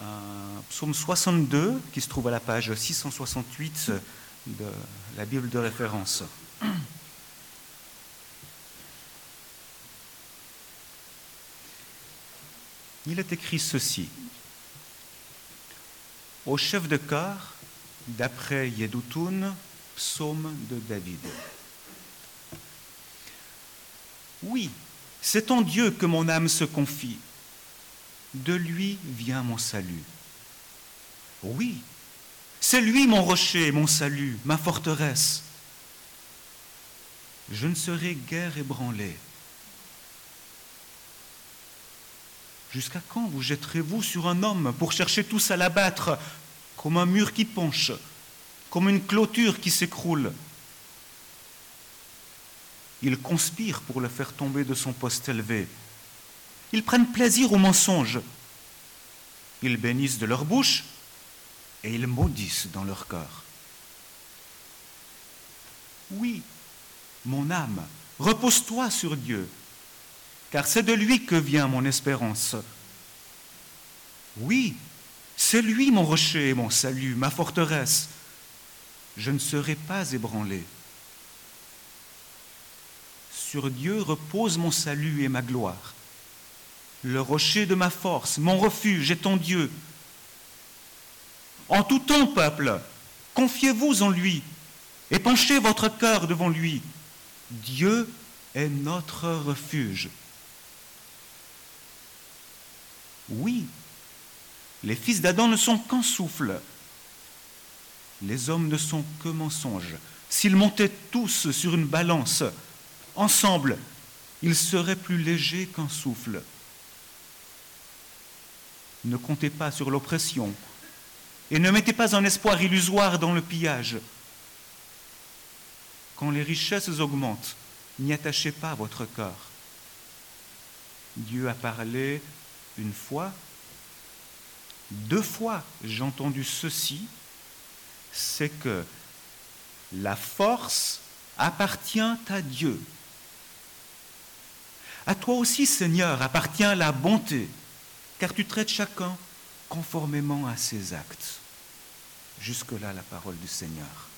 un psaume 62 qui se trouve à la page 668 de la Bible de référence. Il est écrit ceci. Au chef de chœur, d'après Yedutun, psaume de David. Oui, c'est en Dieu que mon âme se confie. De lui vient mon salut. Oui, c'est lui mon rocher, mon salut, ma forteresse. Je ne serai guère ébranlé. Jusqu'à quand vous jetterez-vous sur un homme pour chercher tous à l'abattre, comme un mur qui penche, comme une clôture qui s'écroule? Ils conspirent pour le faire tomber de son poste élevé. Ils prennent plaisir au mensonge. Ils bénissent de leur bouche et ils maudissent dans leur cœur. Oui, mon âme, repose-toi sur Dieu car c'est de lui que vient mon espérance. Oui, c'est lui mon rocher, mon salut, ma forteresse. Je ne serai pas ébranlé. Sur Dieu repose mon salut et ma gloire. Le rocher de ma force, mon refuge est ton Dieu. En tout temps, peuple, confiez-vous en lui et penchez votre cœur devant lui. Dieu est notre refuge. Oui, les fils d'Adam ne sont qu'un souffle. Les hommes ne sont que mensonges. S'ils montaient tous sur une balance, ensemble, ils seraient plus légers qu'un souffle. Ne comptez pas sur l'oppression et ne mettez pas un espoir illusoire dans le pillage. Quand les richesses augmentent, n'y attachez pas votre cœur. Dieu a parlé une fois, deux fois j'ai entendu ceci, c'est que la force appartient à Dieu. À toi aussi, Seigneur, appartient la bonté, car tu traites chacun conformément à ses actes. Jusque-là, la parole du Seigneur.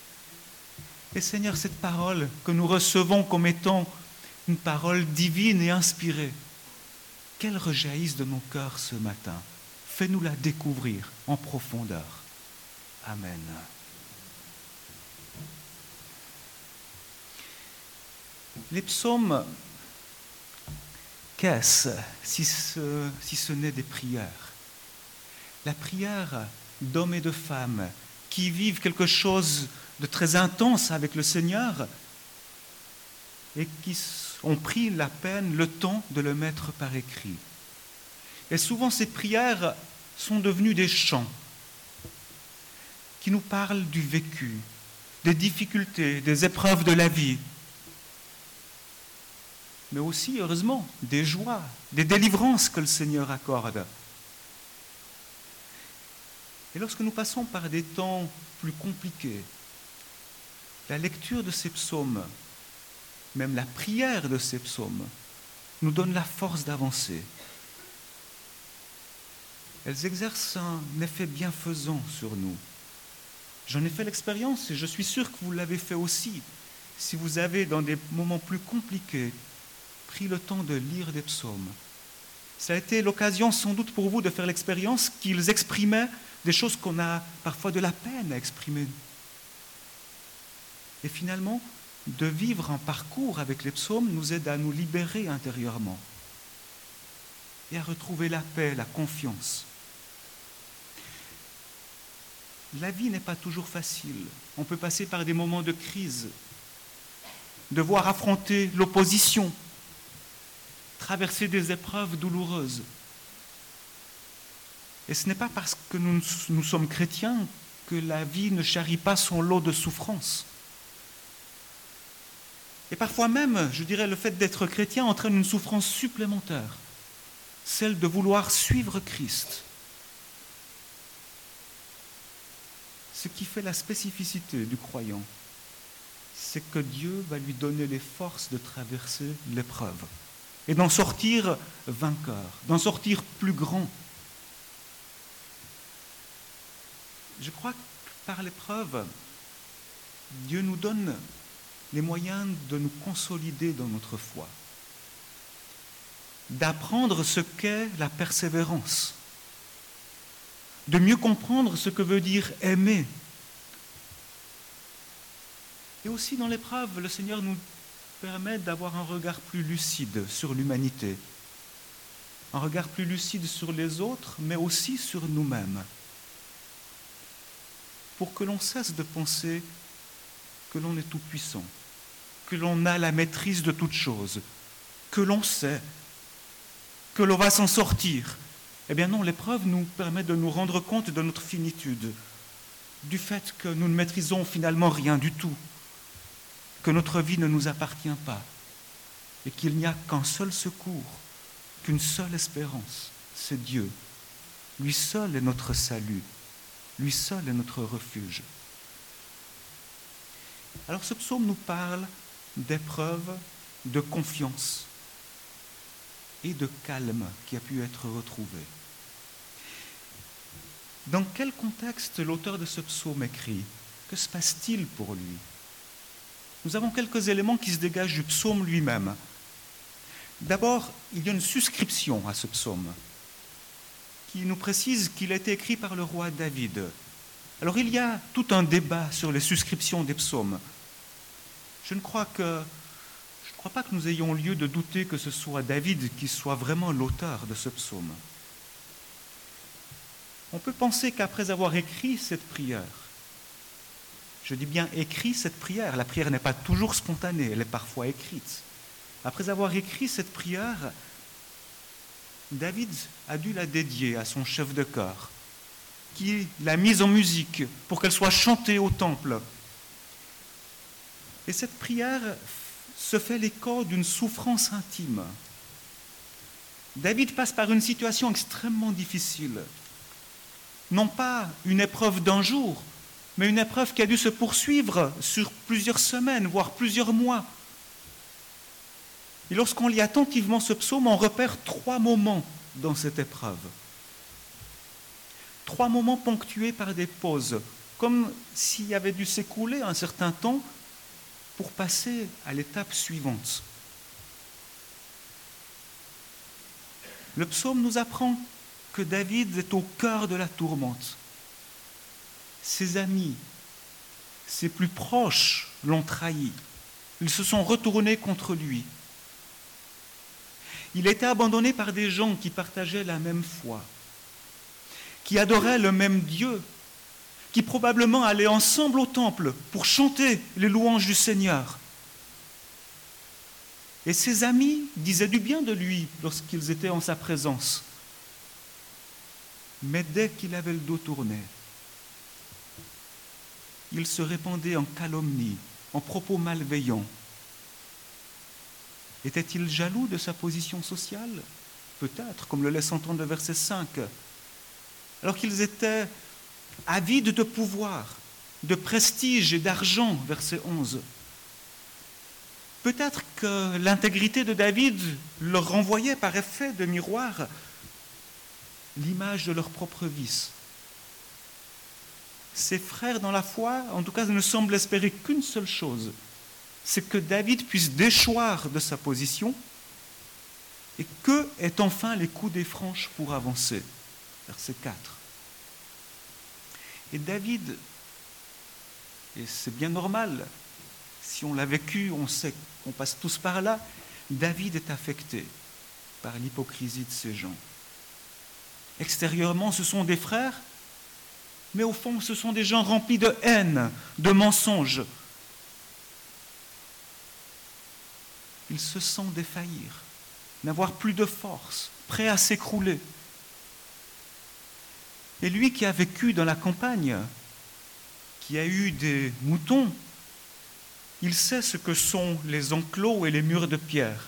Et Seigneur, cette parole que nous recevons comme étant une parole divine et inspirée, qu'elle rejaillisse de nos cœurs ce matin. Fais-nous la découvrir en profondeur. Amen. Les psaumes, qu'est-ce si ce, si ce n'est des prières La prière d'hommes et de femmes qui vivent quelque chose de très intense avec le Seigneur et qui ont pris la peine, le temps de le mettre par écrit. Et souvent ces prières sont devenues des chants qui nous parlent du vécu, des difficultés, des épreuves de la vie, mais aussi, heureusement, des joies, des délivrances que le Seigneur accorde. Et lorsque nous passons par des temps plus compliqués, la lecture de ces psaumes même la prière de ces psaumes, nous donne la force d'avancer. Elles exercent un effet bienfaisant sur nous. J'en ai fait l'expérience et je suis sûr que vous l'avez fait aussi. Si vous avez, dans des moments plus compliqués, pris le temps de lire des psaumes, ça a été l'occasion sans doute pour vous de faire l'expérience qu'ils exprimaient des choses qu'on a parfois de la peine à exprimer. Et finalement, de vivre un parcours avec les psaumes nous aide à nous libérer intérieurement et à retrouver la paix, la confiance. La vie n'est pas toujours facile. On peut passer par des moments de crise, devoir affronter l'opposition, traverser des épreuves douloureuses. Et ce n'est pas parce que nous, sommes chrétiens que la vie ne charrie pas son lot de souffrances. Et parfois même, je dirais, le fait d'être chrétien entraîne une souffrance supplémentaire, celle de vouloir suivre Christ. Ce qui fait la spécificité du croyant, c'est que Dieu va lui donner les forces de traverser l'épreuve et d'en sortir vainqueur, d'en sortir plus grand. je crois que par l'épreuve, Dieu nous donne les moyens de nous consolider dans notre foi, d'apprendre ce qu'est la persévérance, de mieux comprendre ce que veut dire aimer. Et aussi dans l'épreuve, le Seigneur nous permet d'avoir un regard plus lucide sur l'humanité, un regard plus lucide sur les autres, mais aussi sur nous-mêmes, pour que l'on cesse de penser que l'on est tout-puissant, que l'on a la maîtrise de toutes choses, que l'on sait, que l'on va s'en sortir. Eh bien non, l'épreuve nous permet de nous rendre compte de notre finitude, du fait que nous ne maîtrisons finalement rien du tout, que notre vie ne nous appartient pas, et qu'il n'y a qu'un seul secours, qu'une seule espérance, c'est Dieu. Lui seul est notre salut, lui seul est notre refuge. Alors ce psaume nous parle d'épreuve, de confiance et de calme qui a pu être retrouvé. Dans quel contexte l'auteur de ce psaume écrit? Que se passe-t-il pour lui? Nous avons quelques éléments qui se dégagent du psaume lui-même. D'abord, il y a une suscription à ce psaume qui nous précise qu'il a été écrit par le roi David. Alors il y a tout un débat sur les suscriptions des psaumes. Je ne crois je ne crois pas que nous ayons lieu de douter que ce soit David qui soit vraiment l'auteur de ce psaume. On peut penser qu'après avoir écrit cette prière, je dis bien écrit cette prière, la prière n'est pas toujours spontanée, elle est parfois écrite. Après avoir écrit cette prière, David a dû la dédier à son chef de chœur, qui l'a mise en musique pour qu'elle soit chantée au temple. Et cette prière se fait l'écho d'une souffrance intime. David passe par une situation extrêmement difficile. Non pas une épreuve d'un jour, mais une épreuve qui a dû se poursuivre sur plusieurs semaines, voire plusieurs mois. Et lorsqu'on lit attentivement ce psaume, on repère trois moments dans cette épreuve. Trois moments ponctués par des pauses, comme s'il y avait dû s'écouler un certain temps pour passer à l'étape suivante. Le psaume nous apprend que David est au cœur de la tourmente. Ses amis, ses plus proches l'ont trahi. Ils se sont retournés contre lui. Il était abandonné par des gens qui partageaient la même foi, qui adoraient le même Dieu, qui probablement allaient ensemble au temple pour chanter les louanges du Seigneur. Et ses amis disaient du bien de lui lorsqu'ils étaient en sa présence. Mais dès qu'il avait le dos tourné, il se répandait en calomnie, en propos malveillants, était-il jaloux de sa position sociale? Peut-être, comme le laisse entendre le verset 5. Alors qu'ils étaient avides de pouvoir, de prestige et d'argent, verset 11. Peut-être que l'intégrité de David leur renvoyait par effet de miroir l'image de leur propre vice. Ses frères dans la foi, en tout cas, ne semblent espérer qu'une seule chose, c'est que David puisse déchoir de sa position et que est enfin les coups des franches pour avancer. Verset 4. Et David, et c'est bien normal, si on l'a vécu, on sait qu'on passe tous par là, David est affecté par l'hypocrisie de ces gens. Extérieurement, ce sont des frères, mais au fond, ce sont des gens remplis de haine, de mensonges, il se sent défaillir, n'avoir plus de force, prêt à s'écrouler. Et lui qui a vécu dans la campagne, qui a eu des moutons, il sait ce que sont les enclos et les murs de pierre.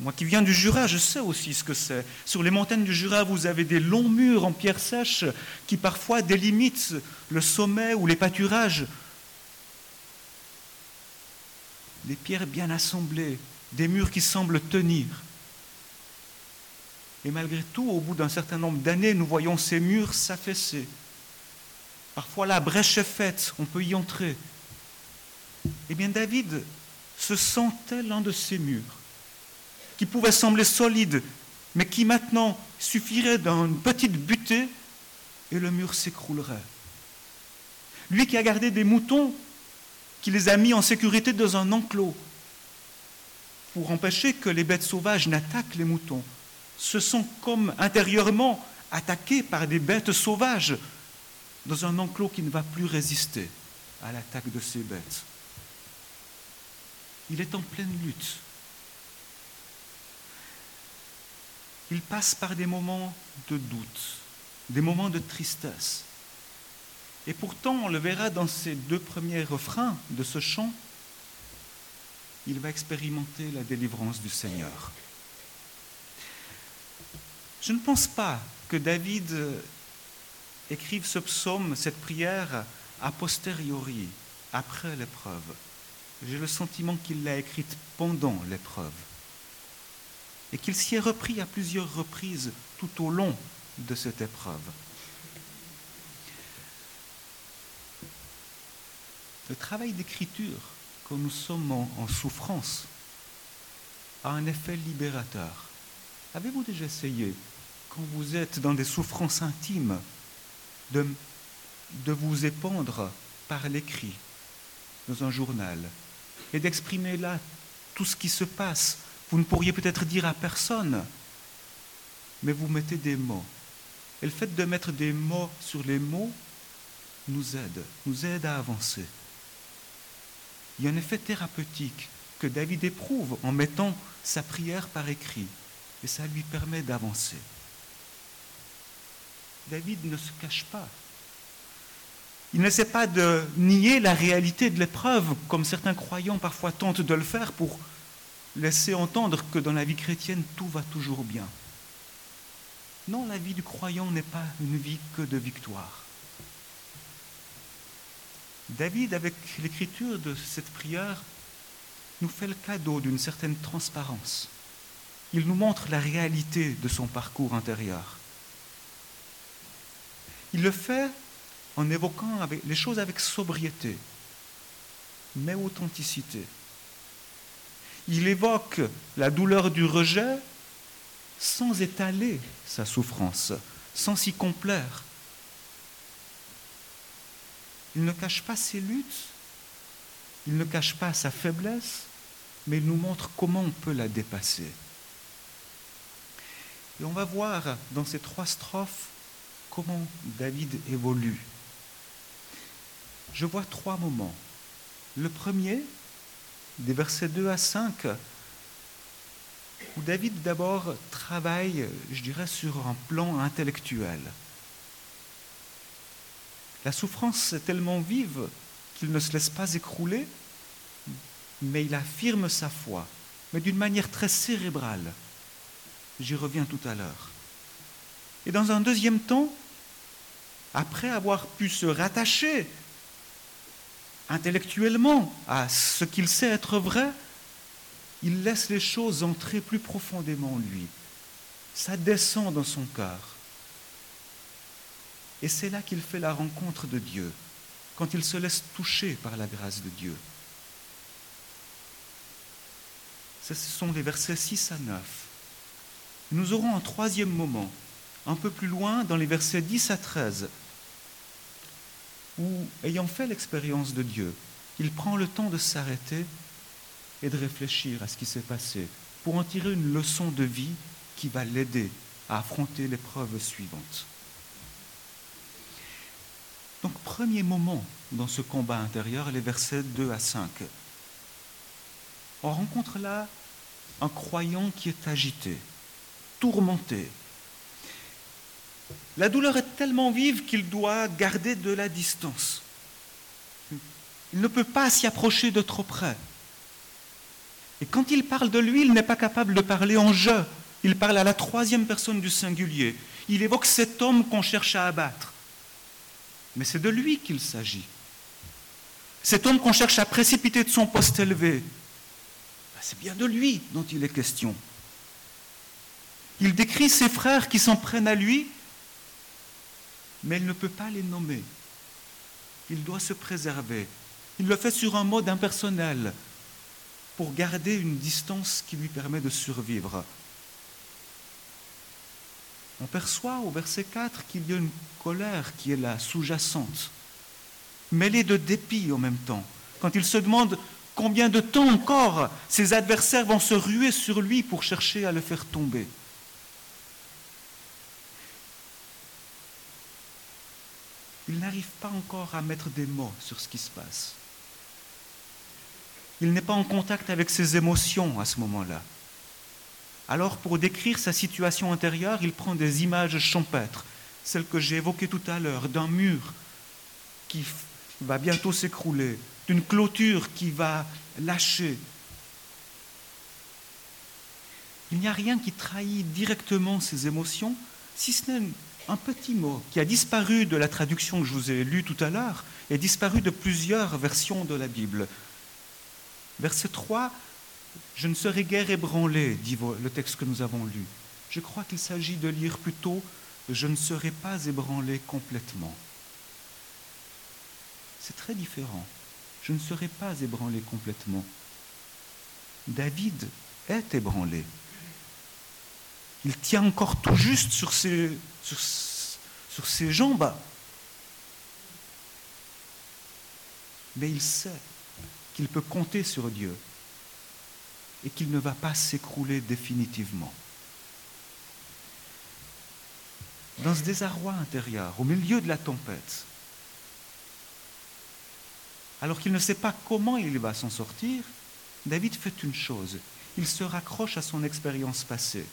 Moi qui viens du Jura, je sais aussi ce que c'est. Sur les montagnes du Jura, vous avez des longs murs en pierre sèche qui parfois délimitent le sommet ou les pâturages. Des pierres bien assemblées, des murs qui semblent tenir. Et malgré tout, au bout d'un certain nombre d'années, nous voyons ces murs s'affaisser. Parfois la brèche est faite, on peut y entrer. Eh bien David se sentait l'un de ces murs, qui pouvait sembler solide, mais qui maintenant suffirait d'une petite butée et le mur s'écroulerait. Lui qui a gardé des moutons, qui les a mis en sécurité dans un enclos, pour empêcher que les bêtes sauvages n'attaquent les moutons, se sont comme intérieurement attaqués par des bêtes sauvages dans un enclos qui ne va plus résister à l'attaque de ces bêtes. Il est en pleine lutte. Il passe par des moments de doute, des moments de tristesse. Et pourtant, on le verra dans ces deux premiers refrains de ce chant, il va expérimenter la délivrance du Seigneur. Je ne pense pas que David écrive ce psaume, cette prière, a posteriori, après l'épreuve. J'ai le sentiment qu'il l'a écrite pendant l'épreuve et qu'il s'y est repris à plusieurs reprises tout au long de cette épreuve. Le travail d'écriture, quand nous sommes en, souffrance, a un effet libérateur. Avez-vous déjà essayé, quand vous êtes dans des souffrances intimes, de, de vous épandre par l'écrit dans un journal et d'exprimer là tout ce qui se passe Vous ne pourriez peut-être dire à personne, mais vous mettez des mots. Et le fait de mettre des mots sur les mots nous aide, nous aide à avancer. Il y a un effet thérapeutique que David éprouve en mettant sa prière par écrit, et ça lui permet d'avancer. David ne se cache pas. Il n'essaie pas de nier la réalité de l'épreuve, comme certains croyants parfois tentent de le faire pour laisser entendre que dans la vie chrétienne, tout va toujours bien. Non, la vie du croyant n'est pas une vie que de victoire. David, avec l'écriture de cette prière, nous fait le cadeau d'une certaine transparence. Il nous montre la réalité de son parcours intérieur. Il le fait en évoquant les choses avec sobriété, mais authenticité. Il évoque la douleur du rejet sans étaler sa souffrance, sans s'y complaire, il ne cache pas ses luttes, il ne cache pas sa faiblesse, mais il nous montre comment on peut la dépasser. Et on va voir dans ces trois strophes comment David évolue. Je vois trois moments. Le premier, des versets 2 à 5, où David d'abord travaille, je dirais, sur un plan intellectuel. La souffrance est tellement vive qu'il ne se laisse pas écrouler, mais il affirme sa foi, mais d'une manière très cérébrale. J'y reviens tout à l'heure. Et dans un deuxième temps, après avoir pu se rattacher intellectuellement à ce qu'il sait être vrai, il laisse les choses entrer plus profondément en lui. Ça descend dans son cœur. Et c'est là qu'il fait la rencontre de Dieu, quand il se laisse toucher par la grâce de Dieu. Ce sont les versets 6 à 9. Nous aurons un troisième moment, un peu plus loin, dans les versets 10 à 13, où, ayant fait l'expérience de Dieu, il prend le temps de s'arrêter et de réfléchir à ce qui s'est passé, pour en tirer une leçon de vie qui va l'aider à affronter l'épreuve suivante. Donc premier moment dans ce combat intérieur, les versets 2 à 5. On rencontre là un croyant qui est agité, tourmenté. La douleur est tellement vive qu'il doit garder de la distance. Il ne peut pas s'y approcher de trop près. Et quand il parle de lui, il n'est pas capable de parler en je. Il parle à la troisième personne du singulier. Il évoque cet homme qu'on cherche à abattre mais c'est de lui qu'il s'agit. Cet homme qu'on cherche à précipiter de son poste élevé, ben, c'est bien de lui dont il est question. Il décrit ses frères qui s'en prennent à lui, mais il ne peut pas les nommer. il doit se préserver. Il le fait sur un mode impersonnel pour garder une distance qui lui permet de survivre. On perçoit au verset 4 qu'il y a une colère qui est là, sous-jacente, mêlée de dépit en même temps. Quand il se demande combien de temps encore ses adversaires vont se ruer sur lui pour chercher à le faire tomber. Il n'arrive pas encore à mettre des mots sur ce qui se passe. Il n'est pas en contact avec ses émotions à ce moment-là. Alors, pour décrire sa situation intérieure, il prend des images champêtres, celles que j'ai évoquées tout à l'heure, d'un mur qui va bientôt s'écrouler, d'une clôture qui va lâcher. Il n'y a rien qui trahit directement ses émotions, si ce n'est un petit mot qui a disparu de la traduction que je vous ai lue tout à l'heure et disparu de plusieurs versions de la Bible. Verset 3, Je ne serai guère ébranlé, dit le texte que nous avons lu. Je crois qu'il s'agit de lire plutôt Je ne serai pas ébranlé complètement. C'est très différent. Je ne serai pas ébranlé complètement. David est ébranlé. Il tient encore tout juste sur ses, sur, ses jambes. Mais il sait qu'il peut compter sur Dieu et qu'il ne va pas s'écrouler définitivement. Dans ce désarroi intérieur, au milieu de la tempête, alors qu'il ne sait pas comment il va s'en sortir, David fait une chose, il se raccroche à son expérience passée.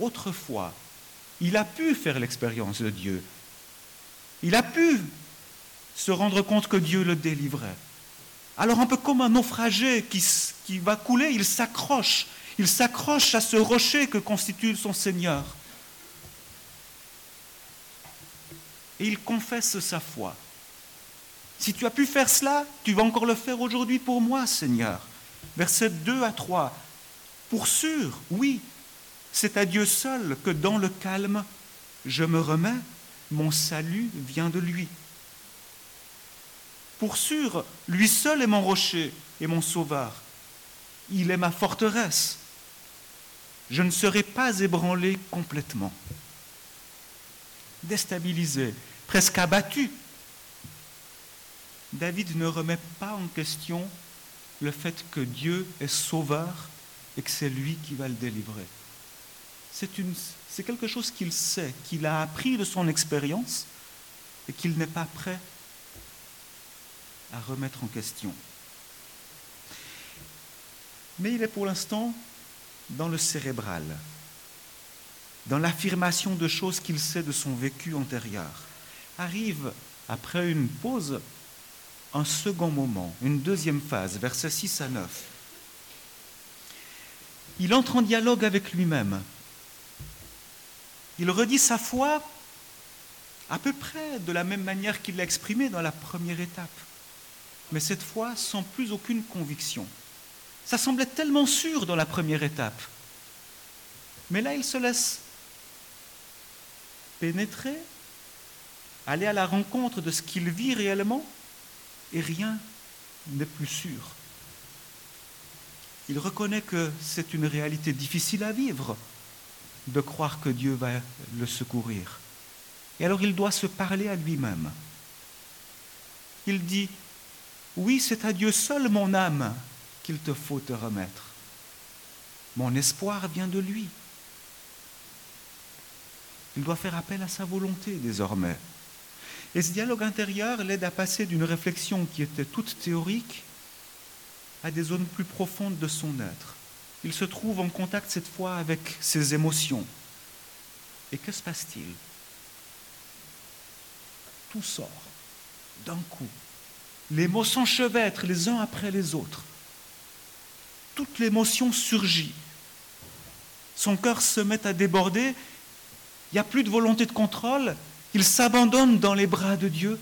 Autrefois, il a pu faire l'expérience de Dieu. Il a pu se rendre compte que Dieu le délivrait. Alors un peu comme un naufragé qui, va couler, il s'accroche. Il s'accroche à ce rocher que constitue son Seigneur. Et il confesse sa foi. Si tu as pu faire cela, tu vas encore le faire aujourd'hui pour moi, Seigneur. Versets 2 à 3. Pour sûr, oui, c'est à Dieu seul que dans le calme, je me remets, mon salut vient de lui. Pour sûr, lui seul est mon rocher et mon sauveur. Il est ma forteresse. Je ne serai pas ébranlé complètement. Déstabilisé, presque abattu, David ne remet pas en question le fait que Dieu est sauveur et que c'est lui qui va le délivrer c'est quelque chose qu'il sait, qu'il a appris de son expérience et qu'il n'est pas prêt à remettre en question. Mais il est pour l'instant dans le cérébral, dans l'affirmation de choses qu'il sait de son vécu antérieur. Arrive, après une pause, un second moment, une deuxième phase, versets 6 à 9. Il entre en dialogue avec lui-même il redit sa foi à peu près de la même manière qu'il l'a exprimée dans la première étape, mais cette fois sans plus aucune conviction. Ça semblait tellement sûr dans la première étape, mais là il se laisse pénétrer, aller à la rencontre de ce qu'il vit réellement, et rien n'est plus sûr. Il reconnaît que c'est une réalité difficile à vivre, de croire que Dieu va le secourir. Et alors il doit se parler à lui-même. Il dit, oui, c'est à Dieu seul, mon âme, qu'il te faut te remettre. Mon espoir vient de lui. Il doit faire appel à sa volonté désormais. Et ce dialogue intérieur l'aide à passer d'une réflexion qui était toute théorique à des zones plus profondes de son être il se trouve en contact cette fois avec ses émotions. Et que se passe-t-il? Tout sort d'un coup. Les mots s'enchevêtrent les uns après les autres. Toute l'émotion surgit. Son cœur se met à déborder. Il n'y a plus de volonté de contrôle. Il s'abandonne dans les bras de Dieu.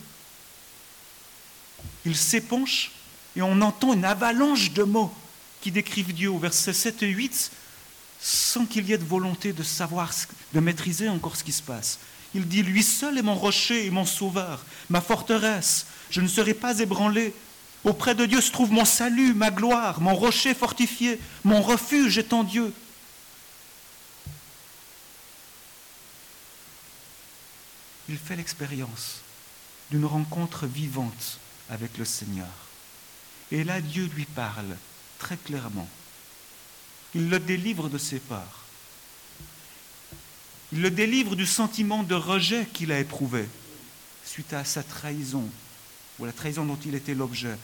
Il s'épanche et on entend une avalanche de mots qui décrivent Dieu au verset 7 et 8 sans qu'il y ait de volonté de savoir, de maîtriser encore ce qui se passe. Il dit, lui seul est mon rocher et mon sauveur, ma forteresse, je ne serai pas ébranlé. Auprès de Dieu se trouve mon salut, ma gloire, mon rocher fortifié, mon refuge est en Dieu. Il fait l'expérience d'une rencontre vivante avec le Seigneur. Et là, Dieu lui parle très clairement. Il le délivre de ses peurs. Il le délivre du sentiment de rejet qu'il a éprouvé suite à sa trahison, ou la trahison dont il était l'objet.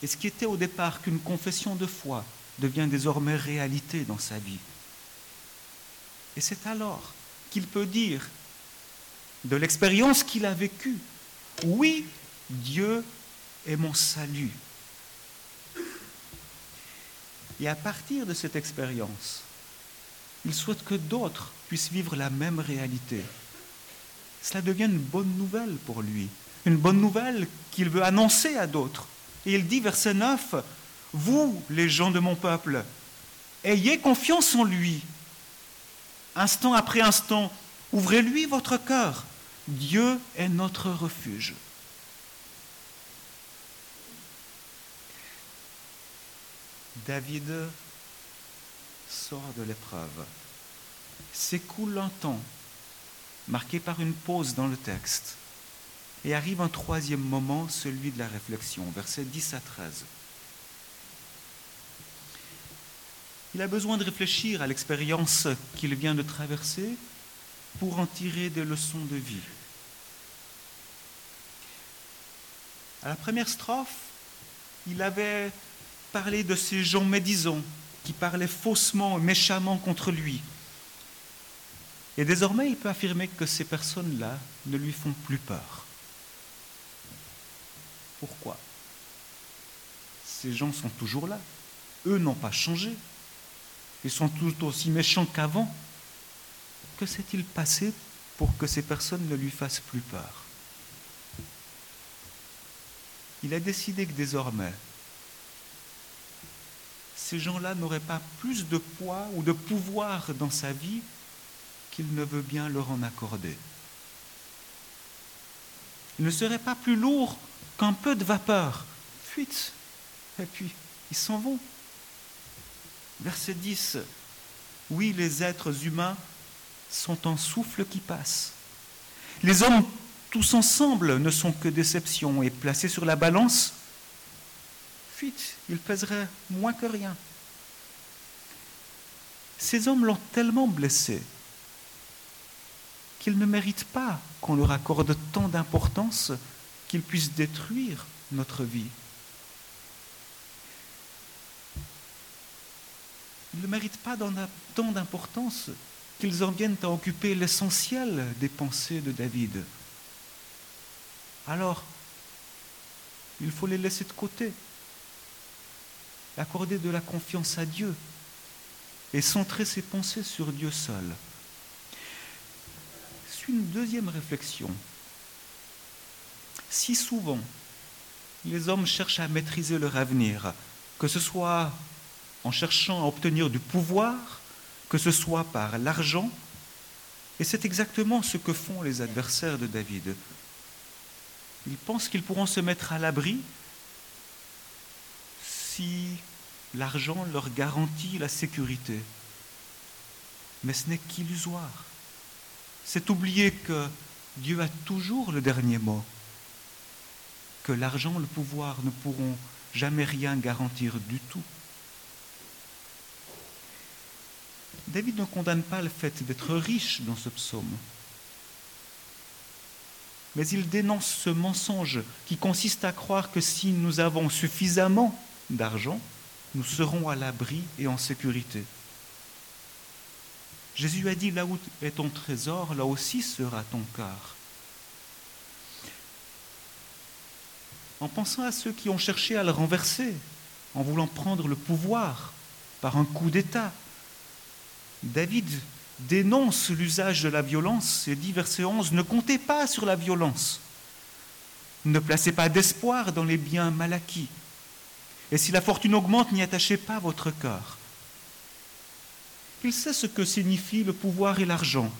Et ce qui était au départ qu'une confession de foi devient désormais réalité dans sa vie. Et c'est alors qu'il peut dire de l'expérience qu'il a vécue, oui, Dieu est mon salut. Et à partir de cette expérience, il souhaite que d'autres puissent vivre la même réalité. Cela devient une bonne nouvelle pour lui, une bonne nouvelle qu'il veut annoncer à d'autres. Et il dit, verset 9, Vous, les gens de mon peuple, ayez confiance en lui. Instant après instant, ouvrez-lui votre cœur. Dieu est notre refuge. David sort de l'épreuve. S'écoule un temps, marqué par une pause dans le texte, et arrive un troisième moment, celui de la réflexion, versets 10 à 13. Il a besoin de réfléchir à l'expérience qu'il vient de traverser pour en tirer des leçons de vie. À la première strophe, il avait parlé de ces gens médisants qui parlaient faussement et méchamment contre lui. Et désormais, il peut affirmer que ces personnes-là ne lui font plus peur. Pourquoi? Ces gens sont toujours là. Eux n'ont pas changé. Ils sont tout aussi méchants qu'avant. Que s'est-il passé pour que ces personnes ne lui fassent plus peur? Il a décidé que désormais, ces gens-là n'auraient pas plus de poids ou de pouvoir dans sa vie qu'il ne veut bien leur en accorder. Ils ne seraient pas plus lourds qu'un peu de vapeur. Fuite. Et puis, ils s'en vont. Verset 10. Oui, les êtres humains sont un souffle qui passe. Les hommes tous ensemble ne sont que déception et placés sur la balance, fuite, ils pèseraient moins que rien. Ces hommes l'ont tellement blessé qu'ils ne méritent pas qu'on leur accorde tant d'importance qu'ils puissent détruire notre vie. Ils ne méritent pas tant d'importance qu'ils en viennent à occuper l'essentiel des pensées de David. Alors, il faut les laisser de côté, accorder de la confiance à Dieu et centrer ses pensées sur Dieu seul. C'est une deuxième réflexion. Si souvent, les hommes cherchent à maîtriser leur avenir, que ce soit en cherchant à obtenir du pouvoir, que ce soit par l'argent, et c'est exactement ce que font les adversaires de David. Ils pensent qu'ils pourront se mettre à l'abri si l'argent leur garantit la sécurité. Mais ce n'est qu'illusoire. C'est oublier que Dieu a toujours le dernier mot, que l'argent, le pouvoir ne pourront jamais rien garantir du tout. David ne condamne pas le fait d'être riche dans ce psaume mais il dénonce ce mensonge qui consiste à croire que si nous avons suffisamment d'argent, nous serons à l'abri et en sécurité. Jésus a dit, là où est ton trésor, là aussi sera ton cœur. En pensant à ceux qui ont cherché à le renverser, en voulant prendre le pouvoir par un coup d'État, David dénonce l'usage de la violence et dit, verset 11, ne comptez pas sur la violence. Ne placez pas d'espoir dans les biens mal acquis. Et si la fortune augmente, n'y attachez pas votre cœur. Il sait ce que signifie le pouvoir et l'argent.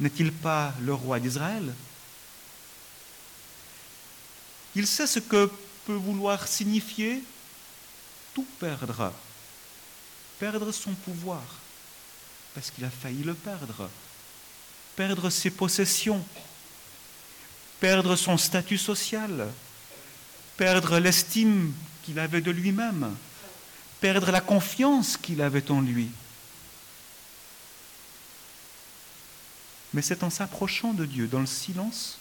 N'est-il pas le roi d'Israël? Il sait ce que peut vouloir signifier tout perdre. Perdre son pouvoir, parce qu'il a failli le perdre. Perdre ses possessions, perdre son statut social, perdre l'estime qu'il avait de lui-même, perdre la confiance qu'il avait en lui. Mais c'est en s'approchant de Dieu, dans le silence,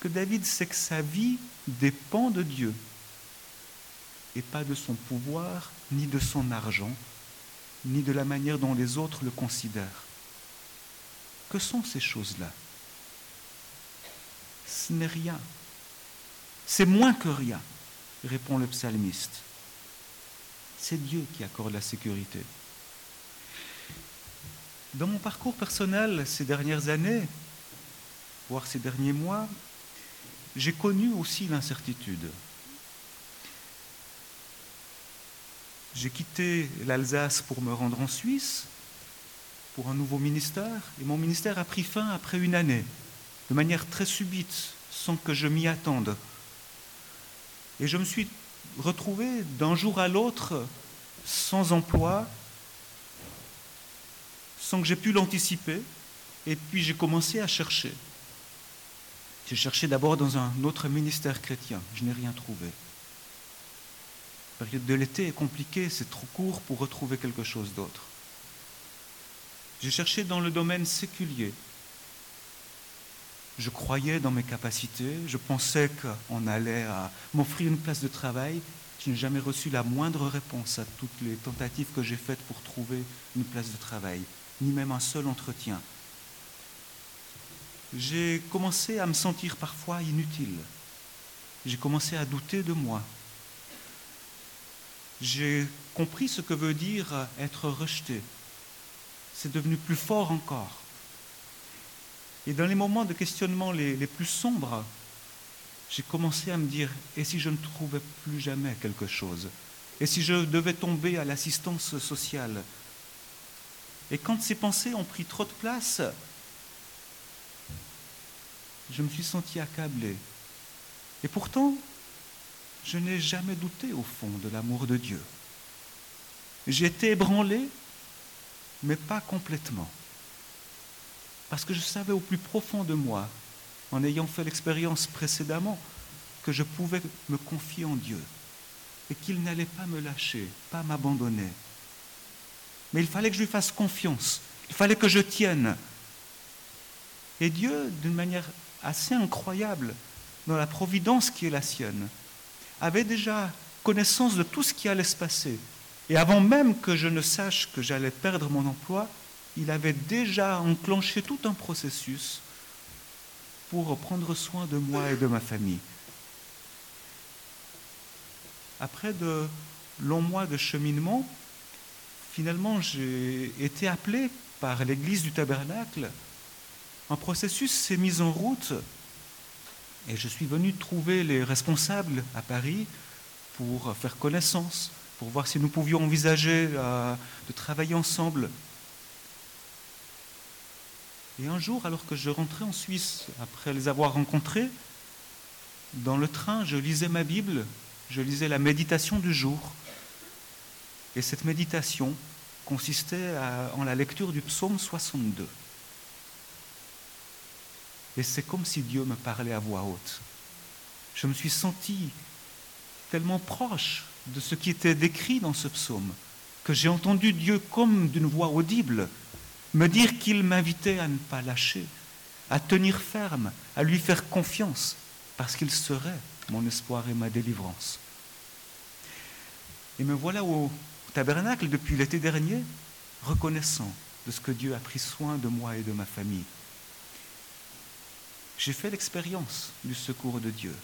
que David sait que sa vie dépend de Dieu et pas de son pouvoir, ni de son argent, ni de la manière dont les autres le considèrent. Que sont ces choses-là? Ce n'est rien. C'est moins que rien, répond le psalmiste. C'est Dieu qui accorde la sécurité. Dans mon parcours personnel ces dernières années, voire ces derniers mois, j'ai connu aussi l'incertitude. J'ai quitté l'Alsace pour me rendre en Suisse pour un nouveau ministère, et mon ministère a pris fin après une année, de manière très subite, sans que je m'y attende. Et je me suis retrouvé d'un jour à l'autre sans emploi, sans que j'ai pu l'anticiper, et puis j'ai commencé à chercher. J'ai cherché d'abord dans un autre ministère chrétien, je n'ai rien trouvé. La période de l'été est compliquée, c'est trop court pour retrouver quelque chose d'autre. J'ai cherché dans le domaine séculier. Je croyais dans mes capacités, je pensais qu'on allait m'offrir une place de travail. Je n'ai jamais reçu la moindre réponse à toutes les tentatives que j'ai faites pour trouver une place de travail, ni même un seul entretien. J'ai commencé à me sentir parfois inutile. J'ai commencé à douter de moi, j'ai compris ce que veut dire être rejeté. C'est devenu plus fort encore. Et dans les moments de questionnement les, plus sombres, j'ai commencé à me dire, et si je ne trouvais plus jamais quelque chose? Et si je devais tomber à l'assistance sociale? Et quand ces pensées ont pris trop de place, je me suis senti accablé. Et pourtant, je n'ai jamais douté au fond de l'amour de Dieu. J'ai été ébranlé, mais pas complètement. Parce que je savais au plus profond de moi, en ayant fait l'expérience précédemment, que je pouvais me confier en Dieu et qu'il n'allait pas me lâcher, pas m'abandonner. Mais il fallait que je lui fasse confiance, il fallait que je tienne. Et Dieu, d'une manière assez incroyable, dans la providence qui est la sienne, avait déjà connaissance de tout ce qui allait se passer. Et avant même que je ne sache que j'allais perdre mon emploi, il avait déjà enclenché tout un processus pour prendre soin de moi et de ma famille. Après de longs mois de cheminement, finalement j'ai été appelé par l'Église du Tabernacle. Un processus s'est mis en route et je suis venu trouver les responsables à Paris pour faire connaissance, pour voir si nous pouvions envisager euh, de travailler ensemble. Et un jour, alors que je rentrais en Suisse, après les avoir rencontrés, dans le train, je lisais ma Bible, je lisais la méditation du jour. Et cette méditation consistait en la lecture du psaume 62. Et c'est comme si Dieu me parlait à voix haute. Je me suis senti tellement proche de ce qui était décrit dans ce psaume que j'ai entendu Dieu comme d'une voix audible me dire qu'il m'invitait à ne pas lâcher, à tenir ferme, à lui faire confiance, parce qu'il serait mon espoir et ma délivrance. Et me voilà au tabernacle depuis l'été dernier, reconnaissant de ce que Dieu a pris soin de moi et de ma famille. J'ai fait l'expérience du secours de Dieu.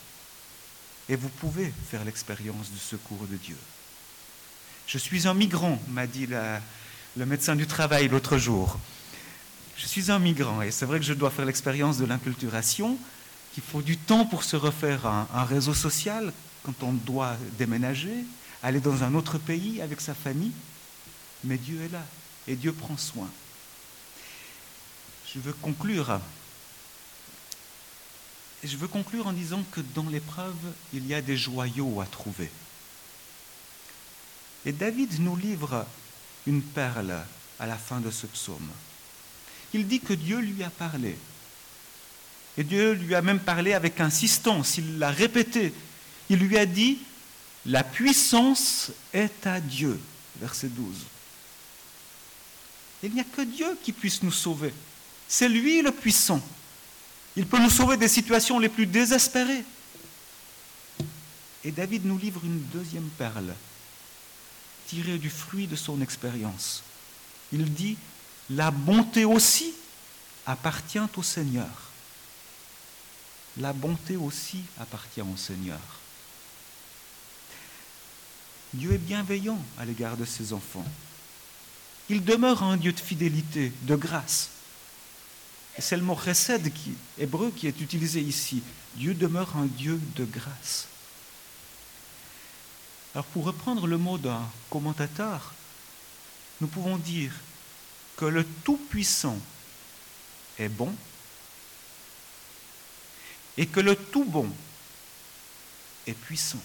Et vous pouvez faire l'expérience du secours de Dieu. Je suis un migrant, m'a dit le médecin du travail l'autre jour. Je suis un migrant et c'est vrai que je dois faire l'expérience de l'inculturation, qu'il faut du temps pour se refaire un, un réseau social quand on doit déménager, aller dans un autre pays avec sa famille. Mais Dieu est là et Dieu prend soin. Je veux conclure. Je veux conclure en disant que dans l'épreuve, il y a des joyaux à trouver. Et David nous livre une perle à la fin de ce psaume. Il dit que Dieu lui a parlé. Et Dieu lui a même parlé avec insistance, il l'a répété. Il lui a dit, la puissance est à Dieu. Verset 12. Il n'y a que Dieu qui puisse nous sauver. C'est lui le puissant. Il peut nous sauver des situations les plus désespérées. Et David nous livre une deuxième perle, tirée du fruit de son expérience. Il dit, la bonté aussi appartient au Seigneur. La bonté aussi appartient au Seigneur. Dieu est bienveillant à l'égard de ses enfants. Il demeure un Dieu de fidélité, de grâce. Et c'est le mot chesed qui, hébreu qui est utilisé ici. Dieu demeure un Dieu de grâce. Alors pour reprendre le mot d'un commentateur, nous pouvons dire que le Tout-Puissant est bon et que le Tout-Bon est puissant.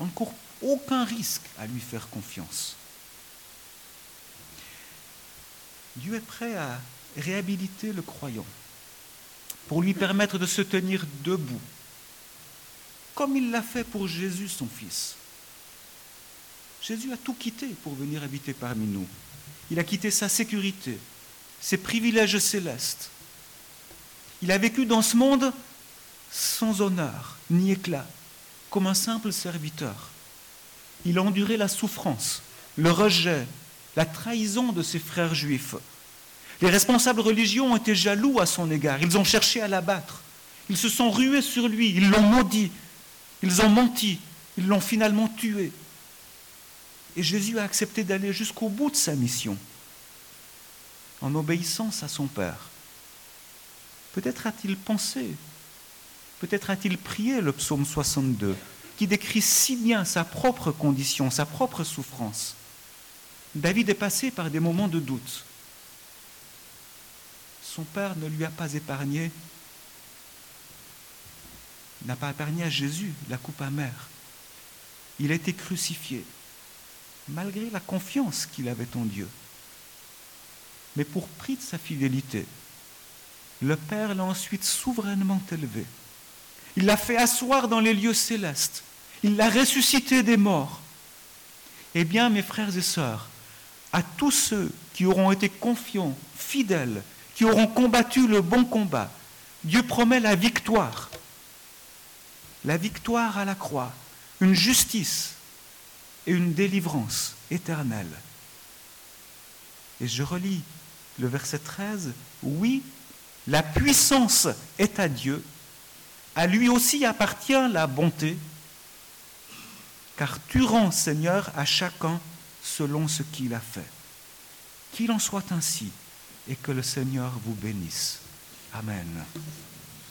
On court aucun risque à lui faire confiance. Dieu est prêt à réhabiliter le croyant pour lui permettre de se tenir debout, comme il l'a fait pour Jésus, son Fils. Jésus a tout quitté pour venir habiter parmi nous. Il a quitté sa sécurité, ses privilèges célestes. Il a vécu dans ce monde sans honneur ni éclat, comme un simple serviteur. Il a enduré la souffrance, le rejet, la trahison de ses frères juifs. Les responsables religieux ont été jaloux à son égard. Ils ont cherché à l'abattre. Ils se sont rués sur lui. Ils l'ont maudit. Ils ont menti. Ils l'ont finalement tué. Et Jésus a accepté d'aller jusqu'au bout de sa mission, en obéissance à son Père. Peut-être a-t-il pensé, peut-être a-t-il prié le psaume 62, qui décrit si bien sa propre condition, sa propre souffrance. David est passé par des moments de doute. Son père ne lui a pas épargné, n'a pas épargné à Jésus la coupe amère. Il a été crucifié, malgré la confiance qu'il avait en Dieu. Mais pour prix de sa fidélité, le Père l'a ensuite souverainement élevé. Il l'a fait asseoir dans les lieux célestes. Il l'a ressuscité des morts. Eh bien, mes frères et sœurs, à tous ceux qui auront été confiants, fidèles, qui auront combattu le bon combat, Dieu promet la victoire. La victoire à la croix, une justice et une délivrance éternelle. Et je relis le verset 13. Oui, la puissance est à Dieu, à lui aussi appartient la bonté, car tu rends, Seigneur, à chacun selon ce qu'il a fait. Qu'il en soit ainsi et que le Seigneur vous bénisse. Amen.